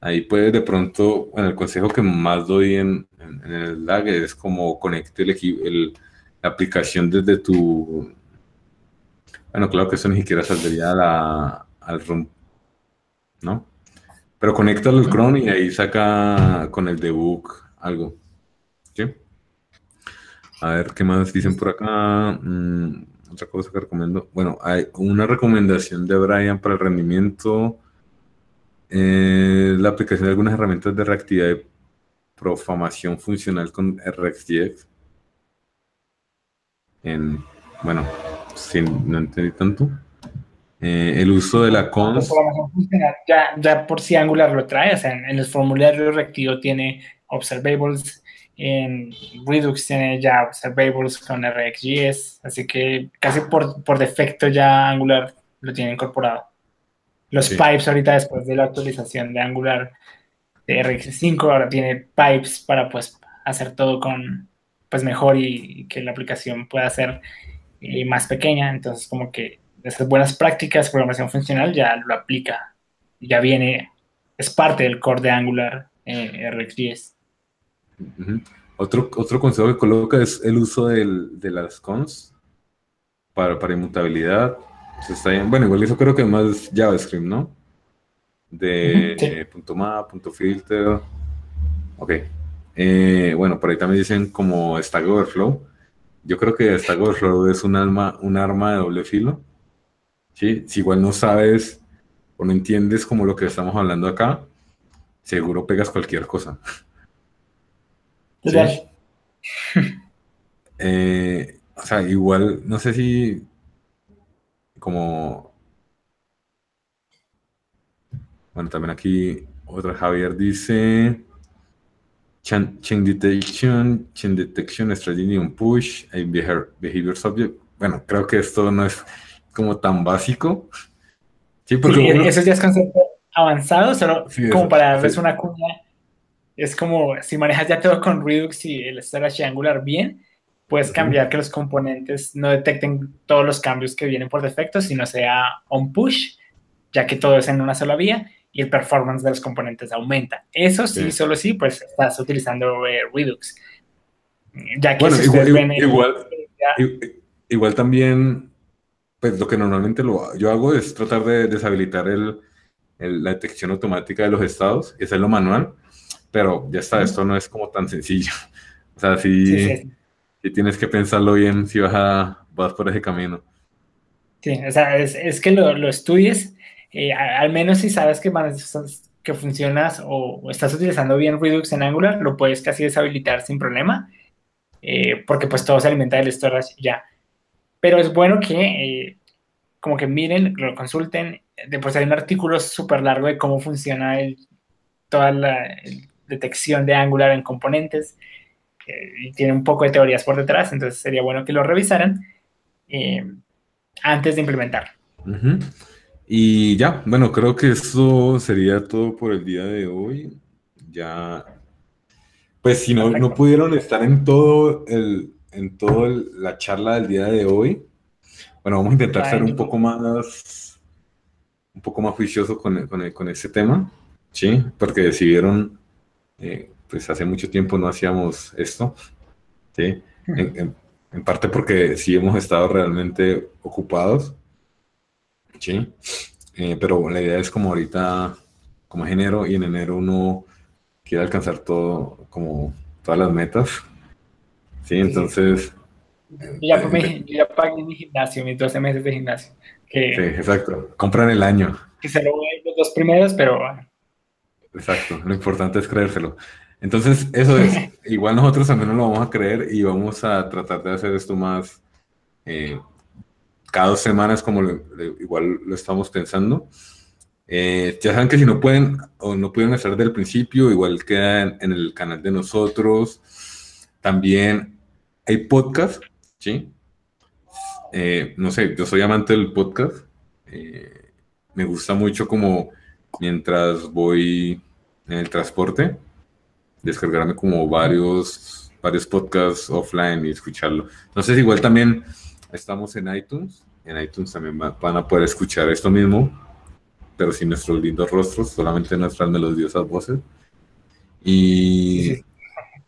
Ahí puedes de pronto, bueno, el consejo que más doy en, en, el lag es como conecte el, el, la aplicación desde tu bueno, claro que eso ni siquiera saldría al room, ¿no? Pero conecta al Chrome y ahí saca con el debug algo. ¿Sí? A ver, ¿qué más dicen por acá? Mm, otra cosa que recomiendo. Bueno, hay una recomendación de Brian para el rendimiento. Eh, la aplicación de algunas herramientas de reactividad de profamación funcional con RxJS. En, bueno, Sí, no entendí tanto. Eh, el uso de la cons. Ya, ya por si Angular lo trae, o sea, en, el formulario reactivo tiene observables, en Redux tiene ya observables con RxJS, así que casi por, por defecto ya Angular lo tiene incorporado. Los pipes ahorita después de la actualización de Angular de RX5 ahora tiene pipes para pues hacer todo con pues mejor y, y que la aplicación pueda hacer y más pequeña, entonces como que esas buenas prácticas, programación funcional ya lo aplica, ya viene, es parte del core de Angular eh, RxJS. otro, otro consejo que coloca es el uso del, de las cons para, para inmutabilidad. está Bueno, igual eso creo que más JavaScript, ¿no? De punto .map, punto .filter. Ok. Eh, bueno, por ahí también dicen como Stack Overflow yo creo que Stack Overflow es un, alma, un arma de doble filo. ¿sí? Si igual no sabes o no entiendes como lo que estamos hablando acá, seguro pegas cualquier cosa. Eh, o sea, igual, no sé si como... Bueno, también aquí otra Javier dice... Chain Detection, Chain Detection, Strategy on Push, behavior, behavior Subject. Bueno, creo que esto no es como tan básico. Sí, porque eso ya es concepto avanzado, solo como para darles una cuña. Es como si manejas ya todo con Redux y el storage Angular bien, puedes cambiar que los componentes no detecten todos los cambios que vienen por defecto, sino sea on push, ya que todo es en una sola vía y el performance de los componentes aumenta. Eso sí, solo sí, pues estás utilizando eh, Redux. Ya que bueno, igual, igual, también, pues lo que normalmente lo, yo hago es tratar de deshabilitar el, la detección automática de los estados y hacerlo manual, pero ya está, esto no es como tan sencillo. O sea, sí, tienes que pensarlo bien si vas, a, vas por ese camino. Sí, o sea, es, es que lo, lo estudies eh, al menos si sabes que, que funcionas o, estás utilizando bien Redux en Angular, lo puedes casi deshabilitar sin problema, eh, porque pues todo se alimenta del storage ya. Pero es bueno que eh, como que miren, lo consulten, después hay un artículo súper largo de cómo funciona toda la detección de Angular en componentes, y tiene un poco de teorías por detrás, entonces sería bueno que lo revisaran antes de implementar. Y ya, bueno, creo que eso sería todo por el día de hoy. Ya, pues si no, no pudieron estar en todo el, en toda la charla del día de hoy, bueno, vamos a intentar ser un poco más, un poco más juicioso con, con, con ese tema, ¿sí? Porque decidieron, eh, pues hace mucho tiempo no hacíamos esto, ¿sí? En, en parte porque sí hemos estado realmente ocupados ¿sí? Eh, pero la idea es como ahorita, como es enero, y en enero uno quiere alcanzar todo, como todas las metas, ¿sí? Entonces... Ya, eh, ya pagué mi gimnasio, mis 12 meses de gimnasio. sí, exacto. Compran el año. Que se lo voy los dos primeros, pero... Exacto, lo importante es creérselo. Entonces, eso es. Igual nosotros también lo vamos a creer y vamos a tratar de hacer esto más eh, cada dos semanas como igual lo estamos pensando. Eh, ya saben que si no pueden o no pudieron estar del principio, igual quedan en el canal de nosotros. También hay podcast, ¿sí? Eh, no sé, yo soy amante del podcast. Eh, me gusta mucho como mientras voy en el transporte, descargarme como varios, varios podcasts offline y escucharlo. Entonces igual también estamos en iTunes, en iTunes también van a poder escuchar esto mismo, pero sin nuestros lindos rostros, solamente nuestras melodiosas voces. Y,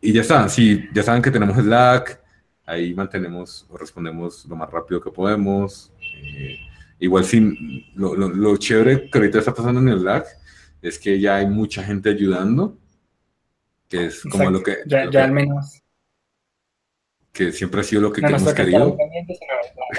y ya está, sí, ya saben que tenemos Slack, ahí mantenemos o respondemos lo más rápido que podemos. Eh, igual sí, lo, lo, lo, chévere que ahorita está pasando en el Slack es que ya hay mucha gente ayudando, que es como lo que... Ya, lo ya que, al menos. Que siempre ha sido lo que, No que hemos querido.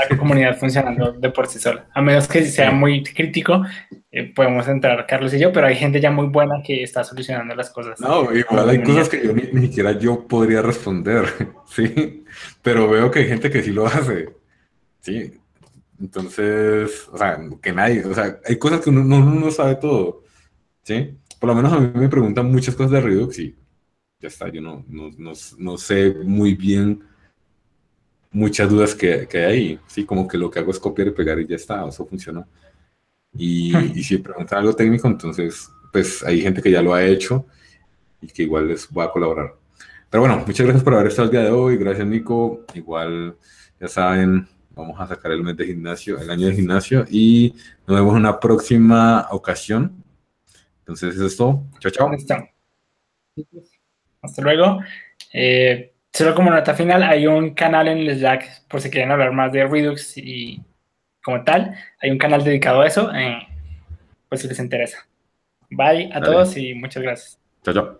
la, comunidad funcionando de por sí sola. A menos que sea muy crítico, eh, podemos entrar Carlos y yo, pero hay gente ya muy buena que está solucionando las cosas. No, igual hay cosas que yo ni, ni siquiera yo podría responder, ¿sí? Pero veo que hay gente que sí lo hace, ¿sí? Entonces, o sea, que nadie, o sea, hay cosas que uno no, uno no sabe todo, ¿sí? Por lo menos a mí me preguntan muchas cosas de Redux y ya está, yo no, no, no, no sé muy bien muchas dudas que, que, hay ahí, ¿sí? Como que lo que hago es copiar y pegar y ya está, eso funciona. Y, y si preguntan algo técnico, entonces, pues hay gente que ya lo ha hecho y que igual les va a colaborar. Pero bueno, muchas gracias por haber estado el día de hoy, gracias Nico, igual, ya saben, vamos a sacar el mes de gimnasio, el año de gimnasio y nos vemos en una próxima ocasión. Entonces, eso es todo. Chao, chao. Hasta luego. Eh, solo como nota final, hay un canal en el Slack, por si quieren hablar más de Redux y como tal, hay un canal dedicado a eso, eh, pues si les interesa. Bye a Dale. todos y muchas gracias. Chao, chao.